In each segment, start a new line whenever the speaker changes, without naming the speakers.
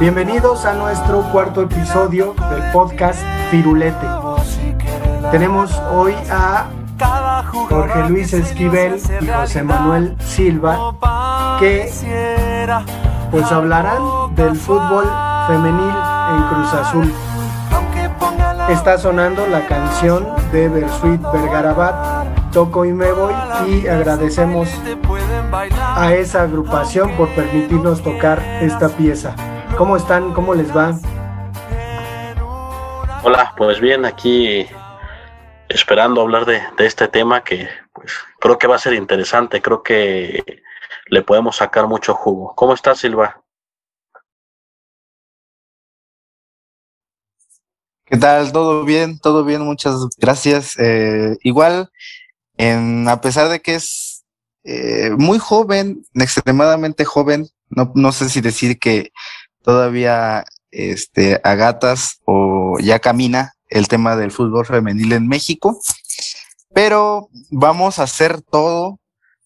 Bienvenidos a nuestro cuarto episodio del podcast Firulete. Tenemos hoy a Jorge Luis Esquivel y José Manuel Silva que pues hablarán del fútbol femenil en Cruz Azul. Está sonando la canción de Bersuit Vergarabat, Toco y me voy y agradecemos a esa agrupación por permitirnos tocar esta pieza. ¿Cómo están? ¿Cómo les va?
Hola, pues bien, aquí esperando hablar de, este tema que pues creo que va a ser interesante, creo que le podemos sacar mucho jugo. ¿Cómo estás, Silva?
¿Qué tal? ¿Todo bien? ¿Todo bien? Muchas gracias. Eh, igual, en, a pesar de que es eh, muy joven, extremadamente joven, no, no sé si decir que todavía este, a gatas o ya camina el tema del fútbol femenil en México, pero vamos a hacer todo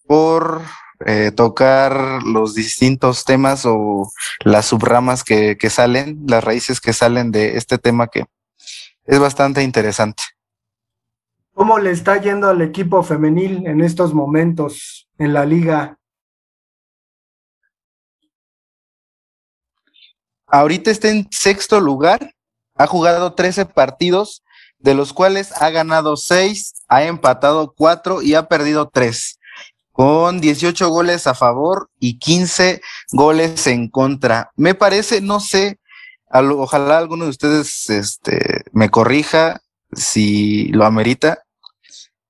por eh, tocar los distintos temas o las subramas que, que salen, las raíces que salen de este tema que es bastante interesante.
¿Cómo le está yendo al equipo femenil en estos momentos en la liga?
Ahorita está en sexto lugar, ha jugado 13 partidos, de los cuales ha ganado 6, ha empatado 4 y ha perdido 3, con 18 goles a favor y 15 goles en contra. Me parece, no sé, ojalá alguno de ustedes este, me corrija si lo amerita,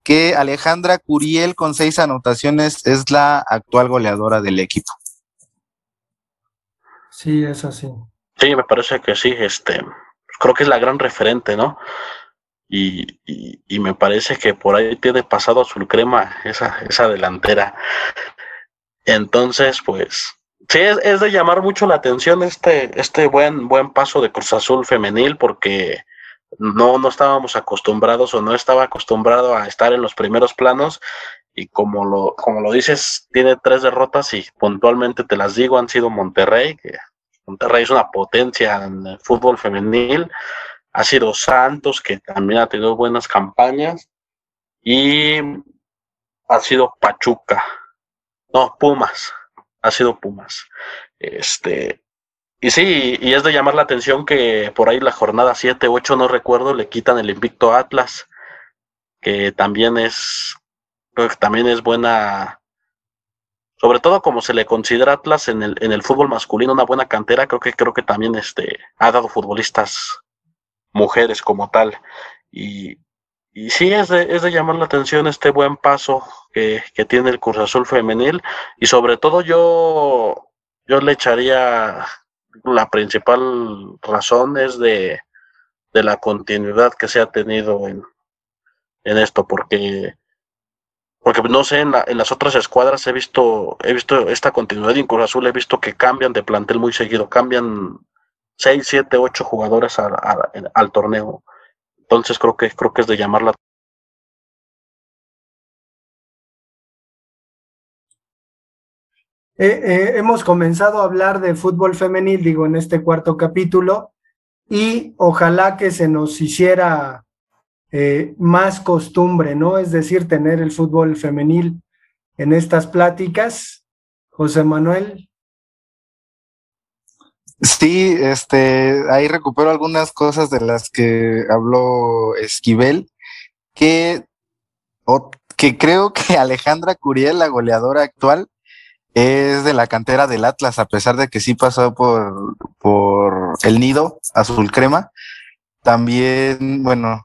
que Alejandra Curiel con seis anotaciones es la actual goleadora del equipo.
Sí, es así.
Sí, me parece que sí, este, creo que es la gran referente, ¿no? Y, y, me parece que por ahí tiene pasado azul crema esa, esa delantera. Entonces, pues, sí, es, de llamar mucho la atención este, este buen, buen paso de Cruz Azul femenil, porque no, no estábamos acostumbrados o no estaba acostumbrado a estar en los primeros planos. Y como lo, como lo dices, tiene tres derrotas y puntualmente te las digo, han sido Monterrey, que Monterrey es una potencia en el fútbol femenil. Ha sido Santos, que también ha tenido buenas campañas. Y ha sido Pachuca. No, Pumas. Ha sido Pumas. Este, y sí, y es de llamar la atención que por ahí la jornada 7, 8, no recuerdo, le quitan el invicto Atlas, que también es, que también es buena, sobre todo como se le considera Atlas en el, en el fútbol masculino una buena cantera, creo que creo que también este ha dado futbolistas mujeres como tal. Y, y sí es de, es de llamar la atención este buen paso que, que tiene el Cruz Azul femenil. Y sobre todo yo, yo le echaría la principal razón es de, de la continuidad que se ha tenido en, en esto, porque porque no sé, en, en, las otras escuadras he visto, he visto esta continuidad y en Cruz Azul he visto que cambian de plantel muy seguido, cambian 6, 7, 8 jugadores al torneo. Entonces creo que creo que es de llamarla
Eh, eh, hemos comenzado a hablar de fútbol femenil, digo, en este cuarto capítulo, y ojalá que se nos hiciera eh, más costumbre, ¿no? Es decir, tener el fútbol femenil en estas pláticas. José Manuel.
Sí, este, ahí recupero algunas cosas de las que habló Esquivel, que, que creo que Alejandra Curiel, la goleadora actual, es de la cantera del Atlas, a pesar de que sí pasó por, por el nido azul crema. También, bueno,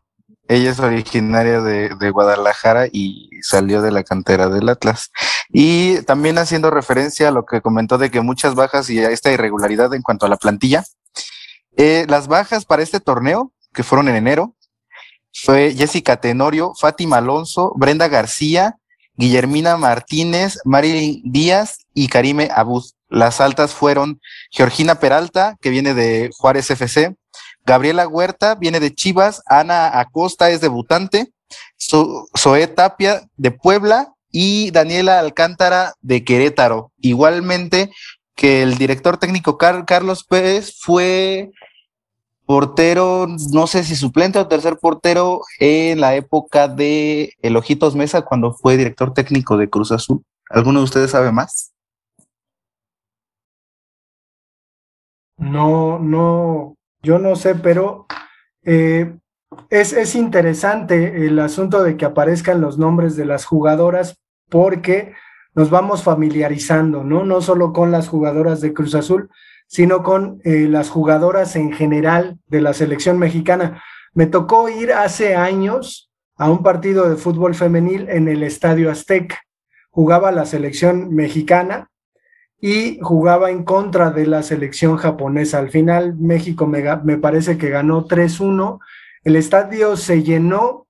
ella es originaria de, de, Guadalajara y salió de la cantera del Atlas. Y también haciendo referencia a lo que comentó de que muchas bajas y a esta irregularidad en cuanto a la plantilla. Eh, las bajas para este torneo, que fueron en enero, fue Jessica Tenorio, Fátima Alonso, Brenda García, Guillermina Martínez, Marilyn Díaz y Karime Abud. Las altas fueron Georgina Peralta, que viene de Juárez FC, Gabriela Huerta viene de Chivas, Ana Acosta es debutante, Zoe Tapia de Puebla y Daniela Alcántara de Querétaro. Igualmente que el director técnico Carlos Pérez fue portero, no sé si suplente o tercer portero en la época de El Ojitos Mesa cuando fue director técnico de Cruz Azul. ¿Alguno de ustedes sabe más?
No, no, yo no sé, pero eh, es, es, interesante el asunto de que aparezcan los nombres de las jugadoras porque nos vamos familiarizando, ¿no? No solo con las jugadoras de Cruz Azul, sino con eh, las jugadoras en general de la selección mexicana. Me tocó ir hace años a un partido de fútbol femenil en el Estadio Azteca. Jugaba la selección mexicana y jugaba en contra de la selección japonesa. Al final México me, me parece que ganó 3-1. El estadio se llenó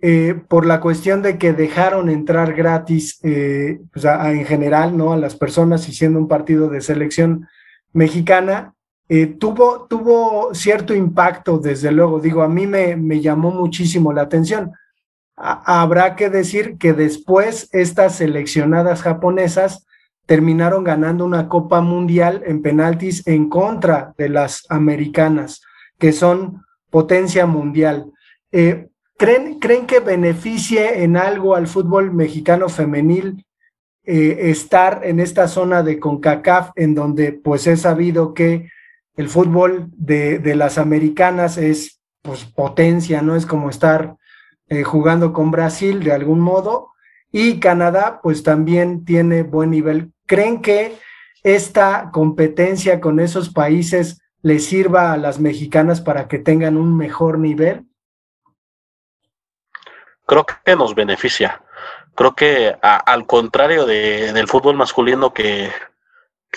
eh, por la cuestión de que dejaron entrar gratis eh, pues en general ¿no? a las personas y siendo un partido de selección mexicana. Eh, tuvo, tuvo cierto impacto, desde luego. Digo, a mí me, me llamó muchísimo la atención. habrá que decir que después estas seleccionadas japonesas terminaron ganando una Copa Mundial en penaltis en contra de las americanas, que son potencia mundial. Eh, ¿creen, ¿Creen que beneficie en algo al fútbol mexicano femenil eh, estar en esta zona de CONCACAF, en donde pues he sabido que el fútbol de, de las americanas es pues potencia, ¿no? Es como estar eh, jugando con Brasil de algún modo. Y Canadá pues también tiene buen nivel ¿Creen que esta competencia con esos países les sirva a las mexicanas para que tengan un mejor nivel?
Creo que nos beneficia. Creo que al contrario del fútbol masculino que,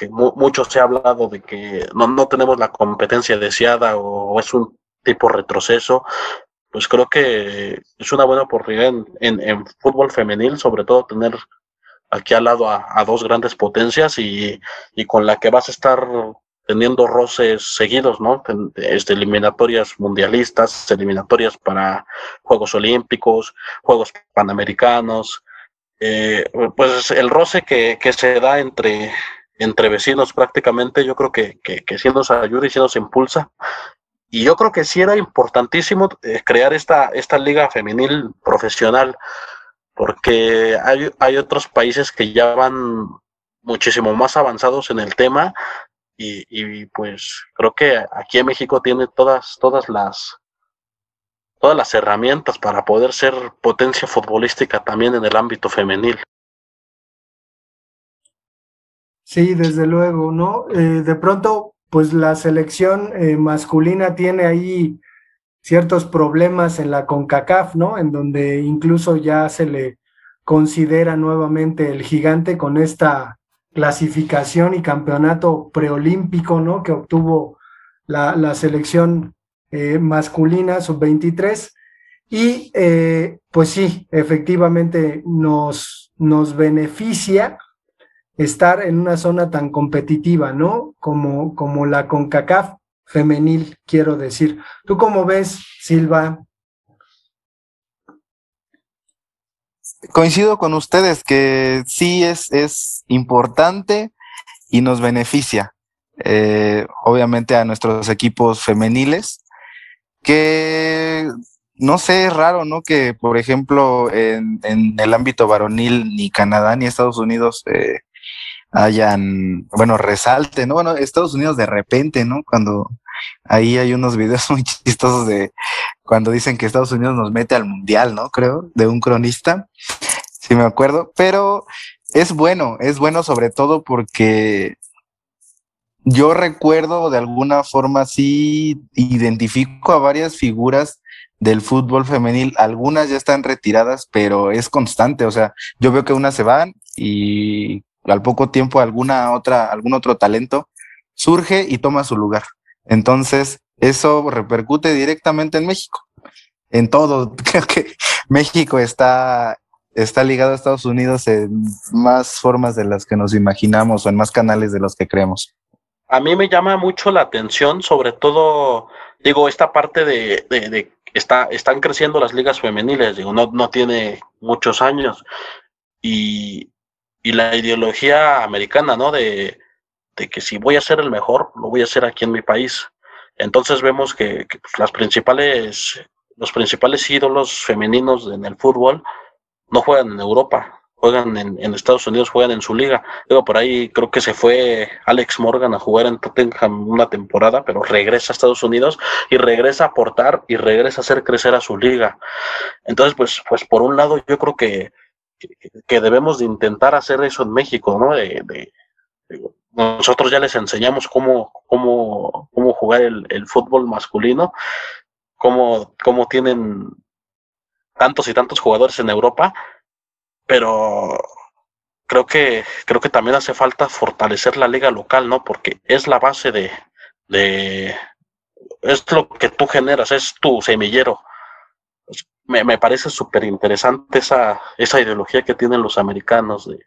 mucho se ha hablado de que no, tenemos la competencia deseada o, es un tipo retroceso, pues creo que es una buena oportunidad en, en fútbol femenil, sobre todo tener aquí al lado a, dos grandes potencias y, con la que vas a estar teniendo roces seguidos, ¿no? Este, eliminatorias mundialistas, eliminatorias para Juegos Olímpicos, Juegos Panamericanos, eh, pues el roce que, se da entre, entre vecinos prácticamente, yo creo que, que, sí nos ayuda y sí nos impulsa. Y yo creo que sí era importantísimo eh, crear esta, esta liga femenil profesional, porque hay, hay otros países que ya van muchísimo más avanzados en el tema y, pues creo que aquí en México tiene todas, todas las todas las herramientas para poder ser potencia futbolística también en el ámbito femenil.
Sí, desde luego, ¿no? Eh, de pronto, pues la selección eh, masculina tiene ahí ciertos problemas en la CONCACAF, ¿no? En donde incluso ya se le considera nuevamente el gigante con esta clasificación y campeonato preolímpico, ¿no? Que obtuvo la, selección eh, masculina sub-23. Y eh, pues sí, efectivamente nos, nos beneficia estar en una zona tan competitiva, ¿no? Como, como la CONCACAF femenil, quiero decir. ¿Tú cómo ves, Silva?
Coincido con ustedes que sí es, es importante y nos beneficia, eh, obviamente, a nuestros equipos femeniles, que no sé, es raro, ¿no? Que, por ejemplo, en, el ámbito varonil, ni Canadá ni Estados Unidos eh, hayan, bueno, resalte, ¿no? Bueno, Estados Unidos de repente, ¿no? Cuando ahí hay unos videos muy chistosos de cuando dicen que Estados Unidos nos mete al mundial, ¿no? Creo, de un cronista, si me acuerdo, pero es bueno, es bueno sobre todo porque yo recuerdo de alguna forma sí identifico a varias figuras del fútbol femenil, algunas ya están retiradas, pero es constante, o sea, yo veo que unas se van y al poco tiempo alguna otra, algún otro talento surge y toma su lugar. Entonces, eso repercute directamente en México. En todo, creo que México está, está ligado a Estados Unidos en más formas de las que nos imaginamos o en más canales de los que creemos.
A mí me llama mucho la atención, sobre todo, digo, esta parte de, de, está, están creciendo las ligas femeniles, digo, no, no tiene muchos años. Y, y la ideología americana, ¿no? De, de que si voy a ser el mejor, lo voy a hacer aquí en mi país. Entonces vemos que, pues, las principales, los principales ídolos femeninos en el fútbol no juegan en Europa, juegan en, Estados Unidos, juegan en su liga. Luego por ahí creo que se fue Alex Morgan a jugar en Tottenham una temporada, pero regresa a Estados Unidos y regresa a aportar y regresa a hacer crecer a su liga. Entonces, pues, pues por un lado yo creo que, que, debemos de intentar hacer eso en México, ¿no? De, nosotros ya les enseñamos cómo, cómo, cómo jugar el, fútbol masculino, cómo, cómo tienen tantos y tantos jugadores en Europa, pero creo que creo que también hace falta fortalecer la liga local, ¿no? Porque es la base de, de es lo que tú generas, es tu semillero. Me, me parece súper interesante esa, esa ideología que tienen los americanos de,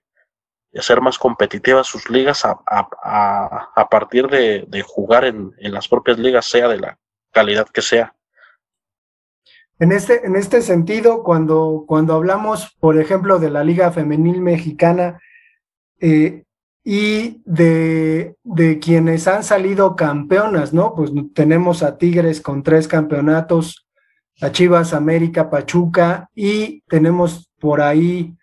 hacer más competitivas sus ligas a, a, a partir de, de jugar en, en, las propias ligas, sea de la calidad que sea.
En este, en este sentido, cuando, cuando hablamos, por ejemplo, de la Liga Femenil Mexicana eh, y de, de, quienes han salido campeonas, ¿no? Pues tenemos a Tigres con tres campeonatos, a Chivas, América, Pachuca y tenemos por ahí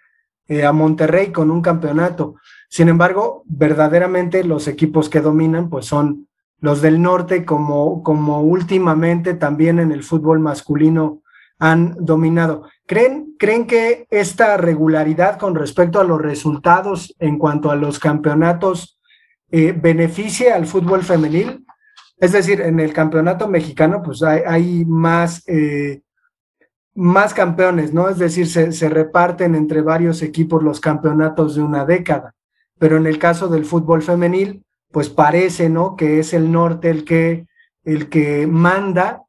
eh, a Monterrey con un campeonato. Sin embargo, verdaderamente los equipos que dominan, pues son los del norte, como, como últimamente también en el fútbol masculino han dominado. ¿Creen, ¿Creen que esta regularidad con respecto a los resultados en cuanto a los campeonatos eh, beneficie al fútbol femenil? Es decir, en el campeonato mexicano, pues hay, más, eh, más campeones, ¿no? Es decir, se, reparten entre varios equipos los campeonatos de una década. Pero en el caso del fútbol femenil, pues parece, ¿no? Que es el norte el que, el que manda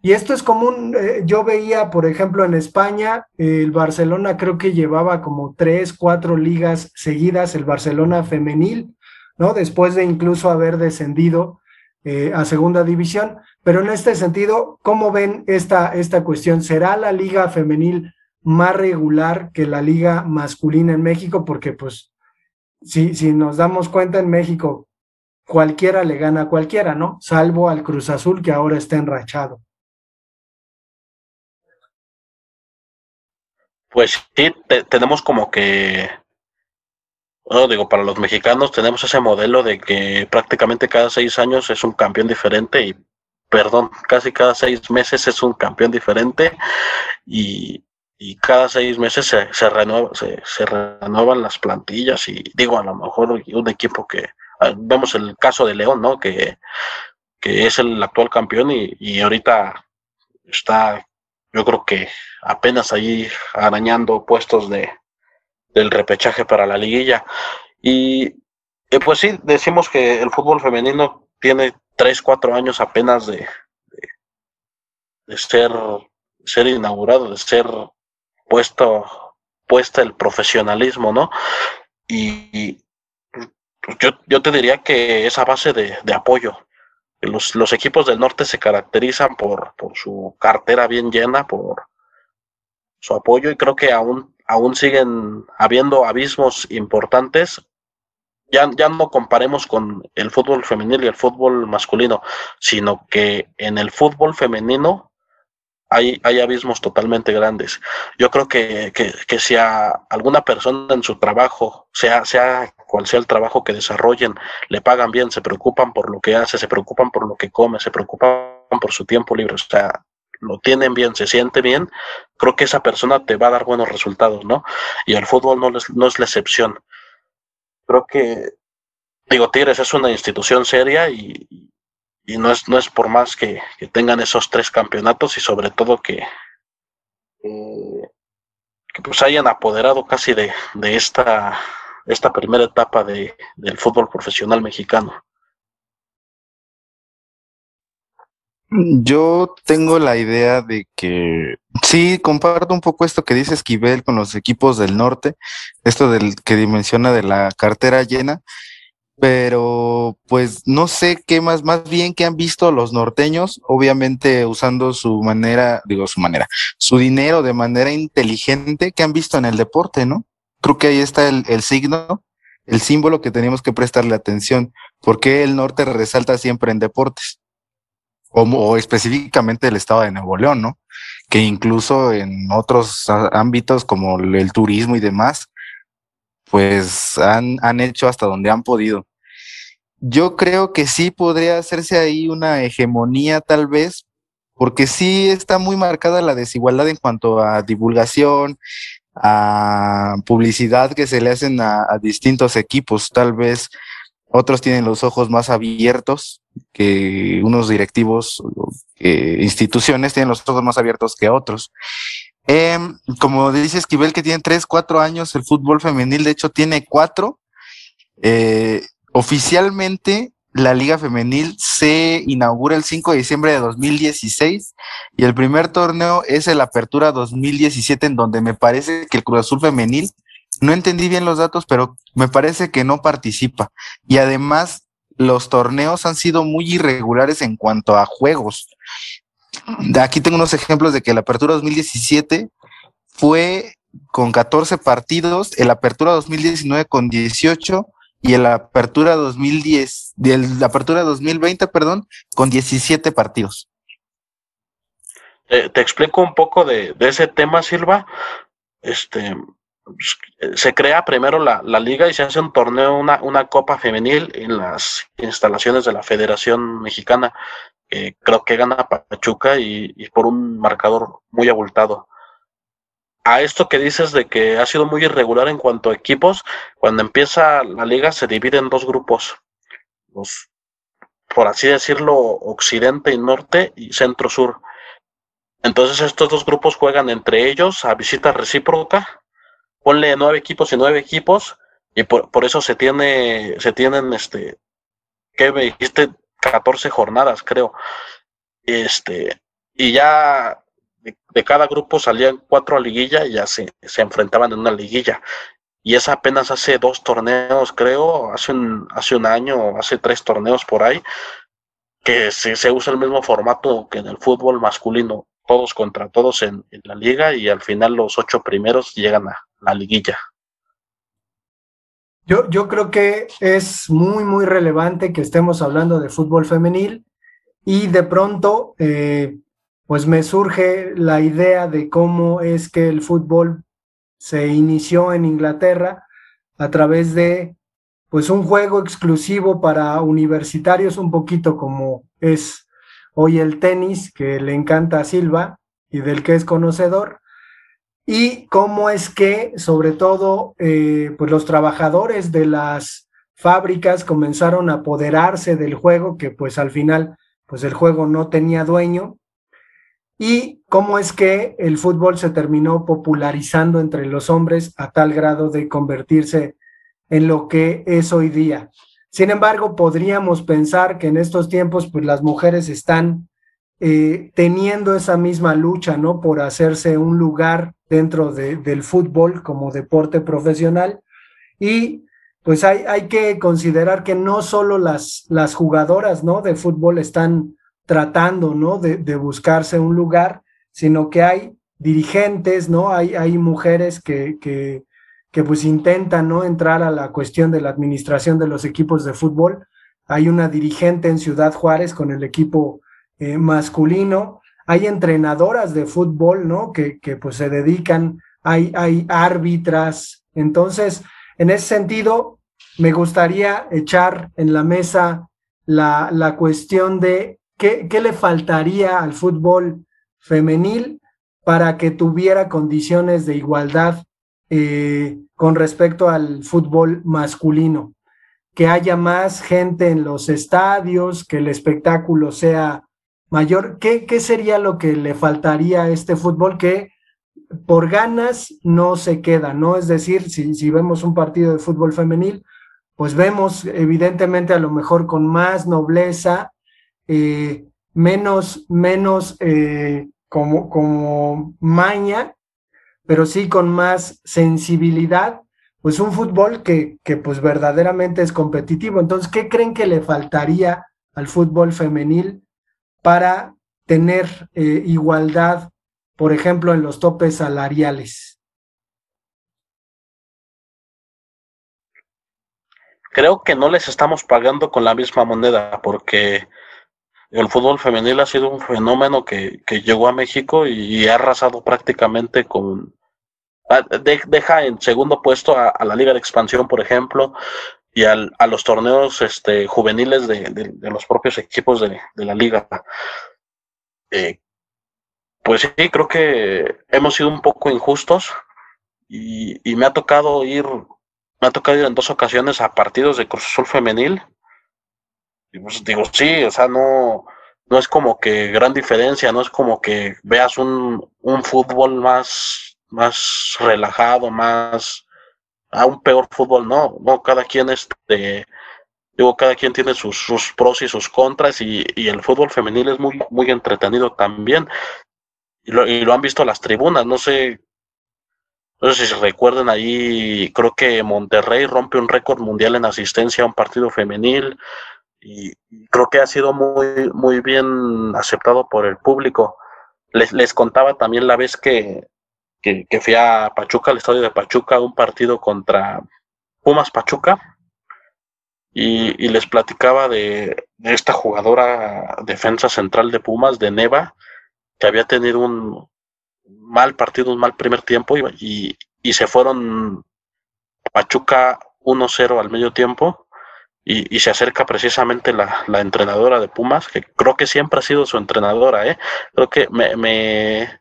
y esto es común, eh, yo veía, por ejemplo, en España, el Barcelona creo que llevaba como tres, cuatro ligas seguidas, el Barcelona femenil, ¿no? Después de incluso haber descendido eh, a segunda división. Pero en este sentido, ¿cómo ven esta, esta cuestión? ¿Será la liga femenil más regular que la liga masculina en México? Porque pues, si, si nos damos cuenta en México, cualquiera le gana a cualquiera, ¿no? Salvo al Cruz Azul que ahora está enrachado.
Pues sí, tenemos como que, bueno, digo, para los mexicanos tenemos ese modelo de que prácticamente cada seis años es un campeón diferente y, perdón, casi cada seis meses es un campeón diferente y, y cada seis meses se, se, renueva, se, se, renuevan las plantillas y digo, a lo mejor un equipo que, vemos el caso de León, ¿no? Que, que es el actual campeón y, y ahorita está yo creo que apenas ahí arañando puestos de, del repechaje para la liguilla. Y pues sí, decimos que el fútbol femenino tiene tres, cuatro años apenas de, de, ser, ser inaugurado, de ser puesto, puesta el profesionalismo, ¿no? Y, yo, yo te diría que esa base de, de apoyo, los, los equipos del norte se caracterizan por, por su cartera bien llena, por su apoyo y creo que aún, aún siguen habiendo abismos importantes. Ya, ya no comparemos con el fútbol femenino y el fútbol masculino, sino que en el fútbol femenino hay, hay abismos totalmente grandes. Yo creo que, que, que si a alguna persona en su trabajo, sea, sea cual sea el trabajo que desarrollen, le pagan bien, se preocupan por lo que hace, se preocupan por lo que come, se preocupan por su tiempo libre, o sea, lo tienen bien, se siente bien, creo que esa persona te va a dar buenos resultados, ¿no? Y el fútbol no, no es la excepción. Creo que, digo, Tigres es una institución seria y, y no es, no es por más que, tengan esos tres campeonatos y sobre todo que, que pues hayan apoderado casi de, de esta, esta primera etapa de, del fútbol profesional mexicano.
Yo tengo la idea de que sí, comparto un poco esto que dice Esquivel con los equipos del norte, esto del que dimensiona de la cartera llena, pero pues no sé qué más, más bien que han visto los norteños, obviamente usando su manera, digo su manera, su dinero de manera inteligente que han visto en el deporte, ¿no? Creo que ahí está el, el signo, el símbolo que tenemos que prestarle atención, ¿Por qué el norte resalta siempre en deportes? O, específicamente el estado de Nuevo León, ¿no? Que incluso en otros ámbitos como el turismo y demás, pues han, han hecho hasta donde han podido. Yo creo que sí podría hacerse ahí una hegemonía tal vez, porque sí está muy marcada la desigualdad en cuanto a divulgación, a publicidad que se le hacen a, distintos equipos. Tal vez otros tienen los ojos más abiertos que unos directivos, instituciones tienen los ojos más abiertos que otros. Em, como dice Esquivel, que tiene tres, cuatro años, el fútbol femenil, de hecho, tiene cuatro. Eh, oficialmente, la Liga Femenil se inaugura el 5 de diciembre de 2016 y el primer torneo es el Apertura 2017, en donde me parece que el Cruz Azul Femenil, no entendí bien los datos, pero me parece que no participa. Y además, los torneos han sido muy irregulares en cuanto a juegos. Aquí tengo unos ejemplos de que la Apertura 2017 fue con 14 partidos, el Apertura 2019 con 18 y el Apertura 2010, la Apertura 2020, perdón, con 17 partidos.
te explico un poco de, ese tema, Silva. Este, se crea primero la, liga y se hace un torneo, una, una copa femenil en las instalaciones de la Federación Mexicana. creo que gana Pachuca y, y, por un marcador muy abultado a esto que dices de que ha sido muy irregular en cuanto a equipos, cuando empieza la liga se divide en dos grupos, los, por así decirlo, occidente y norte y centro-sur. Entonces estos dos grupos juegan entre ellos a visita recíproca, ponle nueve equipos y nueve equipos, y por, eso se tiene, se tienen este, ¿qué me dijiste? 14 jornadas, creo. Este, y ya de, cada grupo salían cuatro a liguilla y ya se, enfrentaban en una liguilla. Y es apenas hace dos torneos, creo, hace un, hace un año, hace tres torneos por ahí, que se, se usa el mismo formato que en el fútbol masculino, todos contra todos en la liga y al final los ocho primeros llegan a la liguilla.
Yo, yo, creo que es muy, muy relevante que estemos hablando de fútbol femenil y de pronto eh, pues me surge la idea de cómo es que el fútbol se inició en Inglaterra a través de pues un juego exclusivo para universitarios, un poquito como es hoy el tenis, que le encanta a Silva y del que es conocedor, y cómo es que sobre todo eh, pues los trabajadores de las fábricas comenzaron a apoderarse del juego, que pues al final pues el juego no tenía dueño, y cómo es que el fútbol se terminó popularizando entre los hombres a tal grado de convertirse en lo que es hoy día. Sin embargo, podríamos pensar que en estos tiempos, pues las mujeres están eh, teniendo esa misma lucha, ¿no? Por hacerse un lugar dentro del fútbol como deporte profesional. Y pues hay, hay que considerar que no solo las, las jugadoras, ¿no? De fútbol están tratando, ¿no? De, buscarse un lugar, sino que hay dirigentes, ¿no? Hay, hay mujeres que, que, que, pues intentan, ¿no? Entrar a la cuestión de la administración de los equipos de fútbol. Hay una dirigente en Ciudad Juárez con el equipo eh, masculino. Hay entrenadoras de fútbol, ¿no? Que, que pues se dedican, hay, hay árbitras. Entonces, en ese sentido, me gustaría echar en la mesa la, la cuestión de ¿Qué, le faltaría al fútbol femenil para que tuviera condiciones de igualdad eh, con respecto al fútbol masculino? Que haya más gente en los estadios, que el espectáculo sea mayor. ¿Qué, qué sería lo que le faltaría a este fútbol que por ganas no se queda, ¿no? Es decir, si, si vemos un partido de fútbol femenil, pues vemos evidentemente a lo mejor con más nobleza eh, menos, menos eh, como, como maña, pero sí con más sensibilidad, pues un fútbol que, que pues verdaderamente es competitivo. Entonces, ¿qué creen que le faltaría al fútbol femenil para tener eh, igualdad, por ejemplo, en los topes salariales?
creo que no les estamos pagando con la misma moneda porque el fútbol femenil ha sido un fenómeno que, llegó a México y, ha arrasado prácticamente con... deja en segundo puesto a, la Liga de Expansión, por ejemplo, y al, a los torneos este, juveniles de, los propios equipos de, la liga. Eh, pues sí, creo que hemos sido un poco injustos y, y, me ha tocado ir, me ha tocado ir en dos ocasiones a partidos de Cruz Azul femenil y pues digo, sí, o sea, no, no es como que gran diferencia, no es como que veas un, un fútbol más, más relajado, más, a un peor fútbol, no, no, cada quien este, digo, cada quien tiene sus, sus pros y sus contras y, y, el fútbol femenil es muy, muy entretenido también. Y lo, y lo han visto las tribunas, no sé, no sé si se recuerdan ahí, creo que Monterrey rompe un récord mundial en asistencia a un partido femenil, y, creo que ha sido muy, muy bien aceptado por el público. Les, les contaba también la vez que, que, fui a Pachuca, al estadio de Pachuca, un partido contra Pumas Pachuca, y, y les platicaba de, esta jugadora defensa central de Pumas, de Neva, que había tenido un mal partido, un mal primer tiempo, y, y se fueron Pachuca 1-0 al medio tiempo y, se acerca precisamente la, entrenadora de Pumas, que creo que siempre ha sido su entrenadora, ¿eh? Creo que me, me,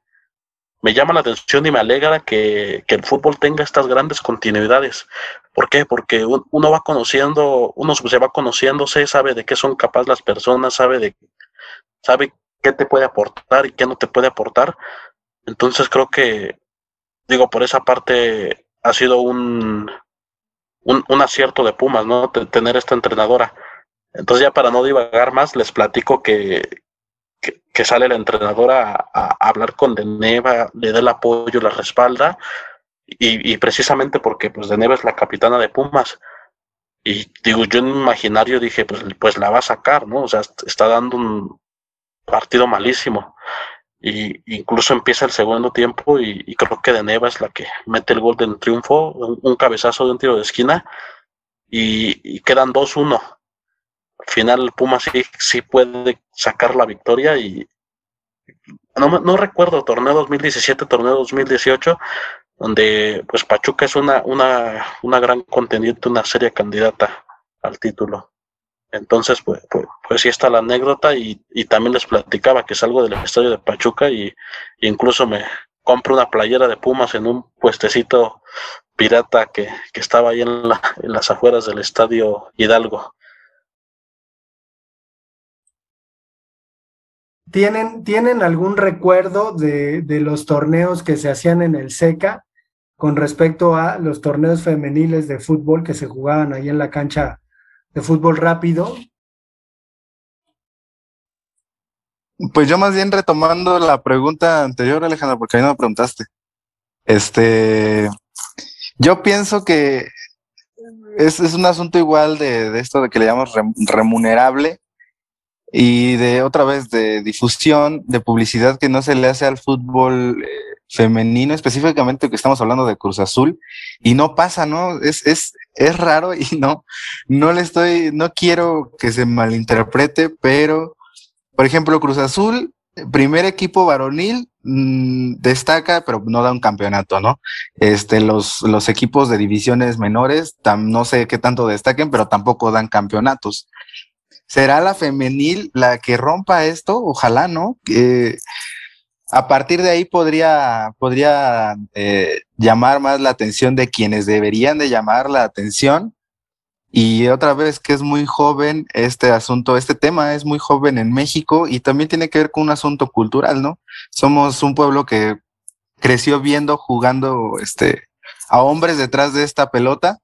llama la atención y me alegra que, el fútbol tenga estas grandes continuidades. ¿Por qué? Porque uno va conociendo, uno se va conociéndose, sabe de qué son capaces las personas, sabe de sabe qué te puede aportar y qué no te puede aportar. Entonces creo que, digo, por esa parte ha sido un, un, acierto de Pumas, ¿no? tener esta entrenadora. Entonces ya para no divagar más, les platico que, que, sale la entrenadora a, hablar con Deneva, le da el apoyo, la respalda, y, y, precisamente porque pues Deneva es la capitana de Pumas. Y digo, yo en imaginario dije, pues, pues la va a sacar, ¿no? O sea, está dando un partido malísimo y incluso empieza el segundo tiempo y, creo que de Neva es la que mete el gol del triunfo, un, cabezazo de un tiro de esquina y, quedan 2-1. Al final Puma sí, sí puede sacar la victoria y no, no recuerdo torneo 2017, torneo 2018, donde pues Pachuca es una, una, una gran contendiente, una seria candidata al título. Entonces, pues, pues, pues, sí está la anécdota y, y, también les platicaba que salgo del estadio de Pachuca y, incluso me compro una playera de Pumas en un puestecito pirata que, que estaba ahí en, la, en las afueras del estadio Hidalgo.
¿Tienen, ¿Tienen algún recuerdo de, de los torneos que se hacían en el SECA con respecto a los torneos femeniles de fútbol que se jugaban ahí en la cancha de fútbol rápido.
Pues yo más bien retomando la pregunta anterior, Alejandro, porque a mí no me preguntaste. Este, yo pienso que es, es un asunto igual de, de, esto de que le llamamos remunerable y de otra vez de difusión, de publicidad que no se le hace al fútbol eh, femenino, específicamente que estamos hablando de Cruz Azul, y no pasa, ¿no? Es, es, es raro y no, no le estoy, no quiero que se malinterprete, pero, por ejemplo, Cruz Azul, primer equipo varonil, mmm, destaca, pero no da un campeonato, ¿no? Este, los, los equipos de divisiones menores, no sé qué tanto destaquen, pero tampoco dan campeonatos. ¿Será la femenil la que rompa esto? Ojalá, ¿no? Eh, a partir de ahí podría, podría eh, llamar más la atención de quienes deberían de llamar la atención. Y otra vez que es muy joven este asunto, este tema es muy joven en México y también tiene que ver con un asunto cultural, ¿no? Somos un pueblo que creció viendo, jugando este, a hombres detrás de esta pelota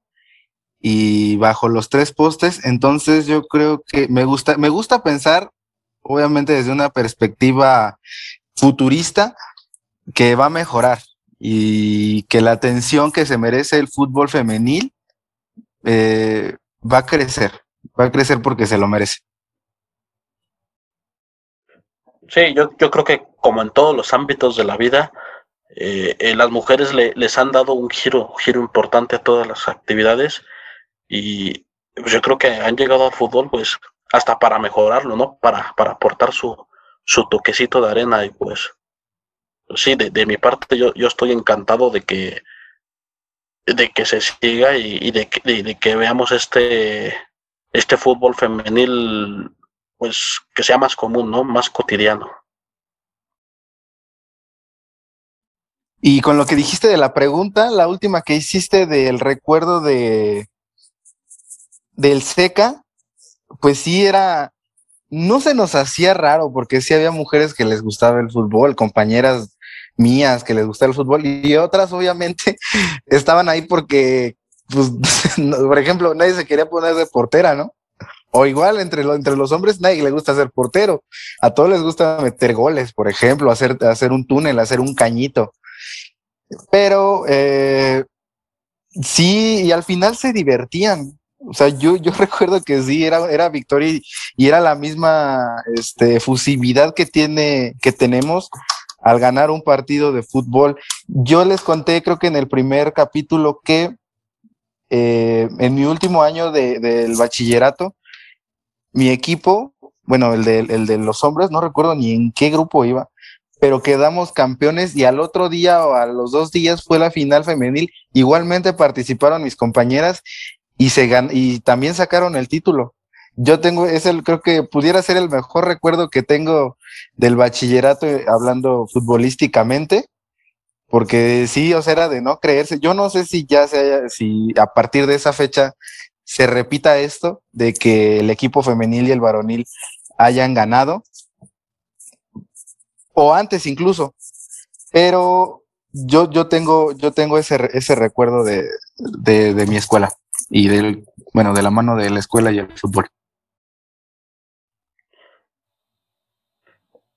y bajo los tres postes. Entonces yo creo que me gusta, me gusta pensar, obviamente desde una perspectiva futurista que va a mejorar y que la atención que se merece el fútbol femenil eh, va a crecer, va a crecer porque se lo merece.
Sí, yo, yo creo que como en todos los ámbitos de la vida, eh, eh, las mujeres le, les han dado un giro, giro importante a todas las actividades y, pues yo creo que han llegado al fútbol, pues, hasta para mejorarlo, ¿no? Para, para aportar su, su toquecito de arena y pues, sí, de, mi parte yo, yo estoy encantado de que de que se siga y, de, que, de, que veamos este este fútbol femenil pues que sea más común, ¿no? Más cotidiano.
Y con lo que dijiste de la pregunta, la última que hiciste del recuerdo de del SECA, pues sí era, no se nos hacía raro porque sí había mujeres que les gustaba el fútbol, compañeras mías que les gustaba el fútbol y otras obviamente estaban ahí porque, pues, por ejemplo, nadie se quería poner de portera, ¿no? O igual entre, entre los hombres nadie le gusta ser portero. A todos les gusta meter goles, por ejemplo, hacer, hacer un túnel, hacer un cañito. Pero eh, sí, y al final se divertían. O sea, yo, yo recuerdo que sí, era, era Victoria y, era la misma este, fusividad que, tiene, que tenemos al ganar un partido de fútbol. Yo les conté, creo que en el primer capítulo, que eh, en mi último año del bachillerato, mi equipo, bueno, el de, el de los hombres, no recuerdo ni en qué grupo iba, pero quedamos campeones y al otro día o a los dos días fue la final femenil. Igualmente participaron mis compañeras y se gan y también sacaron el título. Yo tengo, es el, creo que pudiera ser el mejor recuerdo que tengo del bachillerato eh, hablando futbolísticamente, porque sí, o sea, era de no creerse. Yo no sé si ya se si a partir de esa fecha se repita esto de que el equipo femenil y el varonil hayan ganado, o antes incluso, pero yo, yo tengo, yo tengo ese, ese recuerdo de, de mi escuela y del, bueno, de la mano de la escuela y el fútbol.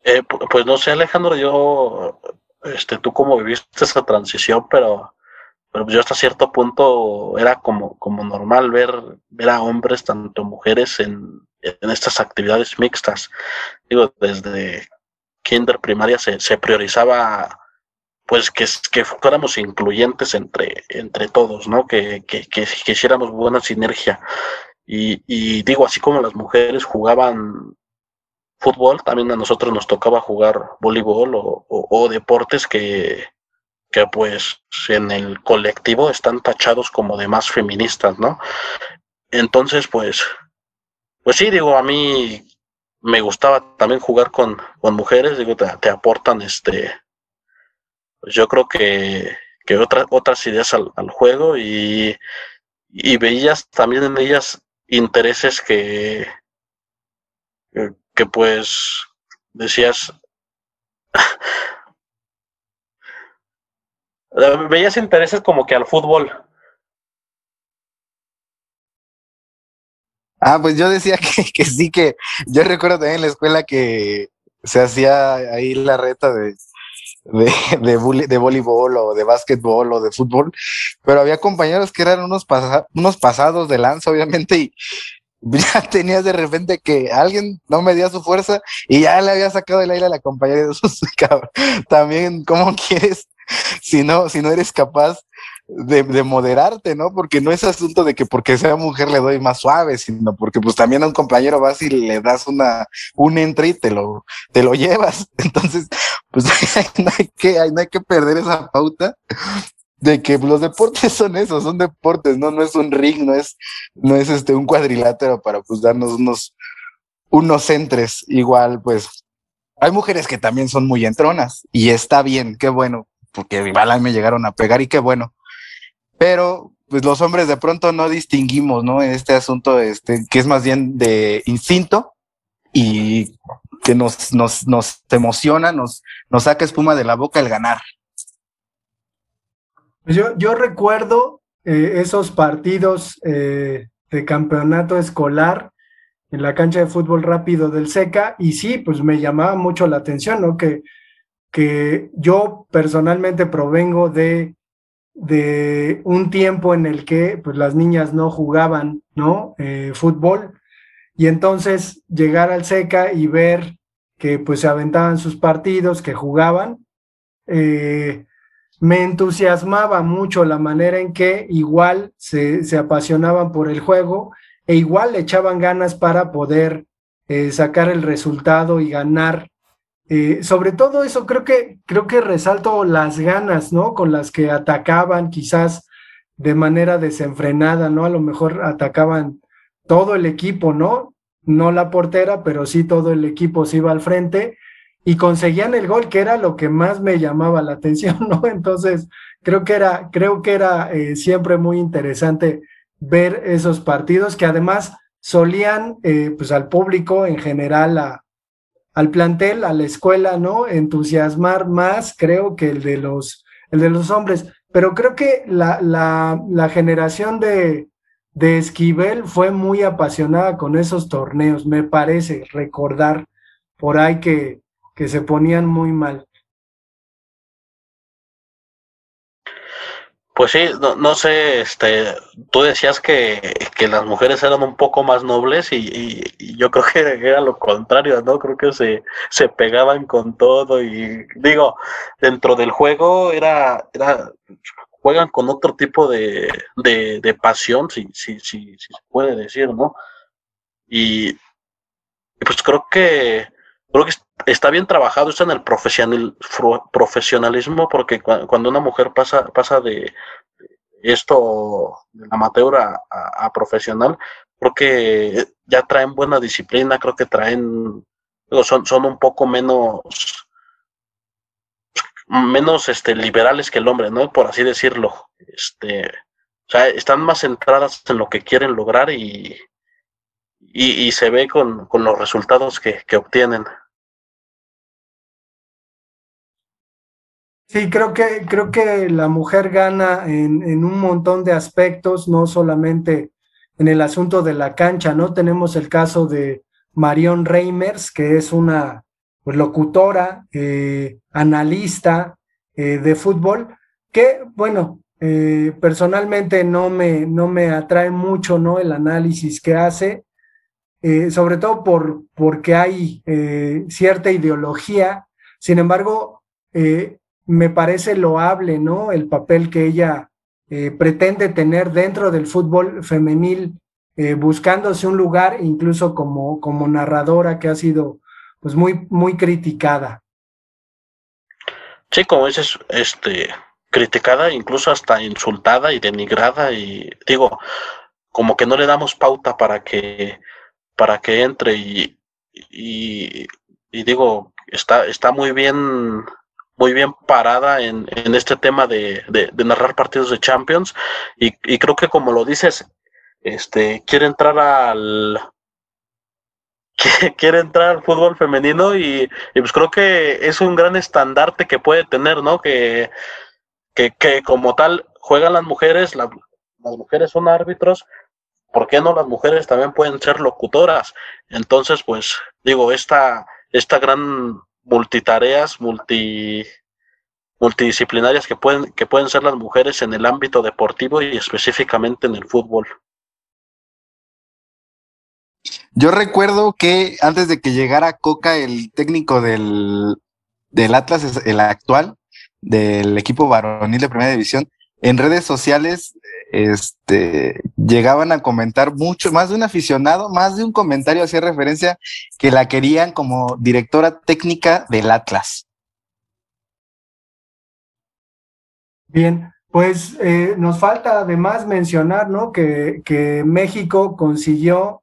Eh, pues no sé, Alejandro, yo, este, tú cómo viviste esa transición, pero, pero yo hasta cierto punto era como, como normal ver, ver a hombres, tanto mujeres, en, en estas actividades mixtas. Digo, desde kinder primaria se, se priorizaba pues que, que fuéramos incluyentes entre, entre todos, ¿no? Que, que, que, hiciéramos buena sinergia. Y, y, digo, así como las mujeres jugaban fútbol, también a nosotros nos tocaba jugar voleibol o, o, deportes que, que pues en el colectivo están tachados como de más feministas, ¿no? Entonces, pues, pues sí, digo, a mí me gustaba también jugar con, con mujeres, digo, te, aportan este yo creo que, que otras ideas al, juego y, y, veías también en ellas intereses que, que, pues decías, veías intereses como que al fútbol.
Ah, pues yo decía que, que, sí, que yo recuerdo también en la escuela que se hacía ahí la reta de de, de, de voleibol o de básquetbol o de fútbol, pero había compañeros que eran unos, unos pasados de lanza, obviamente, y ya tenías de repente que alguien no medía su fuerza y ya le había sacado el aire a la compañera de sus También, ¿cómo quieres? Si no, si no eres capaz de, de, moderarte, ¿no? Porque no es asunto de que porque sea mujer le doy más suave, sino porque pues también a un compañero vas y le das una, un entre y te lo, te lo llevas. Entonces, pues no hay que, no hay que perder esa pauta de que los deportes son eso, son deportes, ¿no? No es un ring, no es, no es este un cuadrilátero para pues darnos unos, unos entres. Igual, pues, hay mujeres que también son muy entronas y está bien, qué bueno, porque igual me llegaron a pegar y qué bueno pero pues los hombres de pronto no distinguimos, ¿no? En este asunto, este, que es más bien de instinto y que nos, nos, nos emociona, nos, nos saca espuma de la boca el ganar.
Pues yo, yo recuerdo eh, esos partidos eh, de campeonato escolar en la cancha de fútbol rápido del SECA y sí, pues me llamaba mucho la atención, ¿no? Que, que yo personalmente provengo de de un tiempo en el que pues, las niñas no jugaban, ¿no? Eh, fútbol. Y entonces llegar al SECA y ver que pues se aventaban sus partidos, que jugaban, eh, me entusiasmaba mucho la manera en que igual se, se, apasionaban por el juego e igual le echaban ganas para poder eh, sacar el resultado y ganar. Eh, sobre todo eso, creo que, creo que resalto las ganas, ¿no? Con las que atacaban, quizás de manera desenfrenada, ¿no? A lo mejor atacaban todo el equipo, ¿no? No la portera, pero sí todo el equipo se iba al frente y conseguían el gol, que era lo que más me llamaba la atención, ¿no? Entonces, creo que era, creo que era eh, siempre muy interesante ver esos partidos que además solían, eh, pues al público en general, a, al plantel, a la escuela, ¿no? Entusiasmar más, creo que el de los, el de los hombres. Pero creo que la, la, la generación de, de Esquivel fue muy apasionada con esos torneos, me parece recordar por ahí que, que se ponían muy mal.
Pues sí, no, sé, este, tú decías que, que, las mujeres eran un poco más nobles y, y, yo creo que era lo contrario, ¿no? Creo que se, se pegaban con todo y digo, dentro del juego era, era juegan con otro tipo de, de, pasión, si, si, si, se puede decir, ¿no? Y, pues creo que creo que está bien trabajado está en el profesional, profesionalismo porque cuando una mujer pasa pasa de esto de amateur a, a, profesional creo que ya traen buena disciplina creo que traen son son un poco menos menos este, liberales que el hombre, ¿no? Por así decirlo. Este, o sea, están más centradas en lo que quieren lograr y, y, se ve con, con, los resultados que, que obtienen.
Sí, creo que, creo que la mujer gana en, un montón de aspectos, no solamente en el asunto de la cancha, ¿no? Tenemos el caso de Marion Reimers, que es una pues, locutora, eh, analista eh, de fútbol, que, bueno, eh, personalmente no me, no me atrae mucho ¿no? el análisis que hace, sobre todo por, porque hay cierta ideología. Sin embargo, me parece loable ¿no? el papel que ella pretende tener dentro del fútbol femenil, buscándose un lugar, incluso como, como narradora que ha sido pues muy, muy criticada.
Sí, como dices, este, criticada, incluso hasta insultada y denigrada, y digo, como que no le damos pauta para que, para que entre y, y, digo, está, está muy bien, muy bien parada en, en este tema de, de, narrar partidos de Champions, y, y creo que como lo dices, este, quiere entrar al, quiere entrar al fútbol femenino y, pues creo que es un gran estandarte que puede tener, ¿no? Que, que, que como tal juegan las mujeres, las mujeres son árbitros, ¿por qué no las mujeres también pueden ser locutoras? Entonces, pues digo, esta, esta gran multitareas, multi multidisciplinarias que pueden, que pueden ser las mujeres en el ámbito deportivo y específicamente en el fútbol.
Yo recuerdo que antes de que llegara Coca, el técnico del, del Atlas, el actual, del equipo varonil de primera división, en redes sociales este, llegaban a comentar mucho, más de un aficionado, más de un comentario hacía referencia que la querían como directora técnica del Atlas.
Bien, pues eh, nos falta además mencionar, ¿no? Que, que México consiguió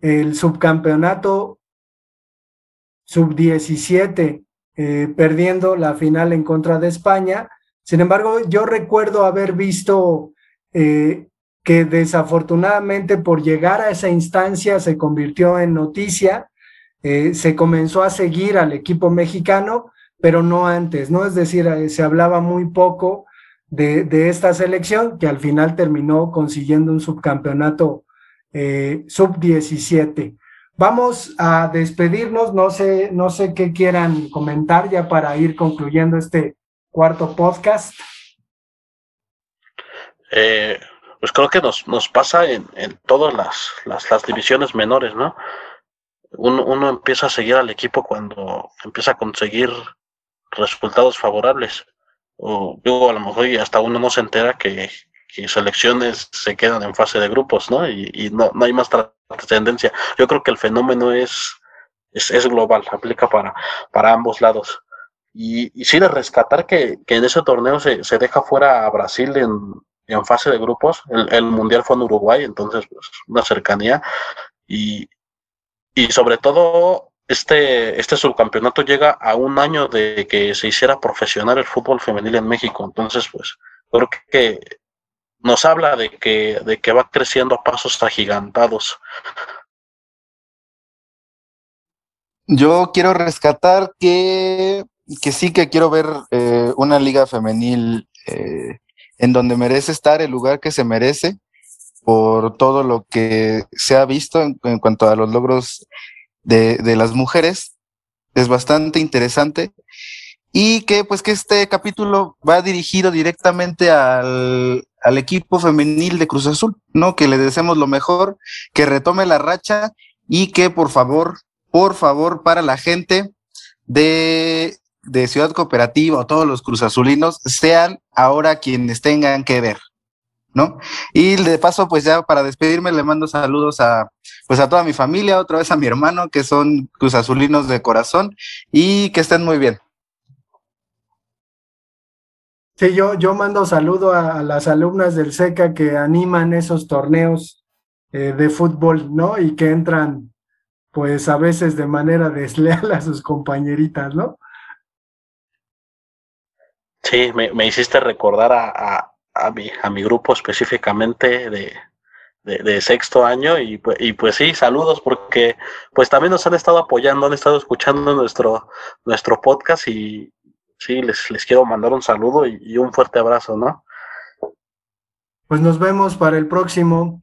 el subcampeonato sub-17, eh, perdiendo la final en contra de España. Sin embargo, yo recuerdo haber visto eh, que desafortunadamente por llegar a esa instancia se convirtió en noticia, eh, se comenzó a seguir al equipo mexicano, pero no antes, ¿no? Es decir, se hablaba muy poco de, esta selección que al final terminó consiguiendo un subcampeonato eh, sub-17. Vamos a despedirnos, no sé, no sé qué quieran comentar ya para ir concluyendo este cuarto podcast.
Eh, pues creo que nos, nos pasa en, en todas las, las, divisiones menores, ¿no? Uno, uno empieza a seguir al equipo cuando empieza a conseguir resultados favorables. O digo, a lo mejor hasta uno no se entera que, selecciones se quedan en fase de grupos, ¿no? Y, no, no hay más trascendencia. Yo creo que el fenómeno es, es, global, aplica para, para ambos lados. Y, y sí de rescatar que, en ese torneo se, se, deja fuera a Brasil en, en fase de grupos. El, Mundial fue en Uruguay, entonces pues, una cercanía. Y, y sobre todo este, este subcampeonato llega a un año de que se hiciera profesional el fútbol femenil en México. Entonces, pues, creo que nos habla de que, de que va creciendo a pasos agigantados.
Yo quiero rescatar que, que sí que quiero ver eh, una liga femenil eh, en donde merece estar el lugar que se merece por todo lo que se ha visto en, cuanto a los logros de, las mujeres. Es bastante interesante. Y que pues que este capítulo va dirigido directamente al, al equipo femenil de Cruz Azul, ¿no? Que le deseemos lo mejor, que retome la racha y que por favor, por favor, para la gente de, de Ciudad Cooperativa o todos los cruzazulinos sean ahora quienes tengan que ver. ¿no? Y de paso, pues ya para despedirme le mando saludos a, pues a toda mi familia, otra vez a mi hermano, que son cruzazulinos de corazón, y que estén muy bien.
Sí, yo, yo mando saludo a, las alumnas del SECA que animan esos torneos eh, de fútbol, ¿no? Y que entran, pues a veces de manera desleal a sus compañeritas, ¿no?
Sí, me, me hiciste recordar a, a mi, a mi grupo específicamente de, de, sexto año y, y, pues sí, saludos porque pues también nos han estado apoyando, han estado escuchando nuestro, nuestro podcast y sí, les, les quiero mandar un saludo y, y un fuerte abrazo, ¿no?
Pues nos vemos para el próximo.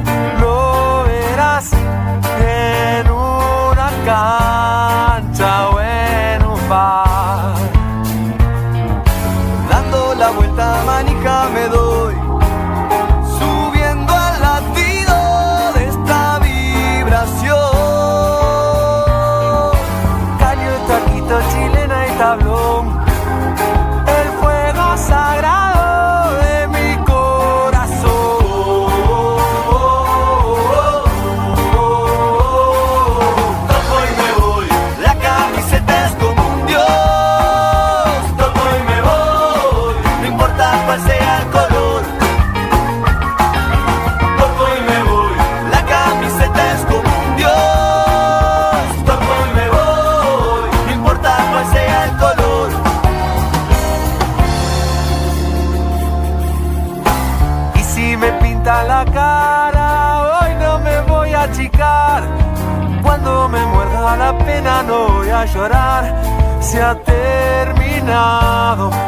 llorar,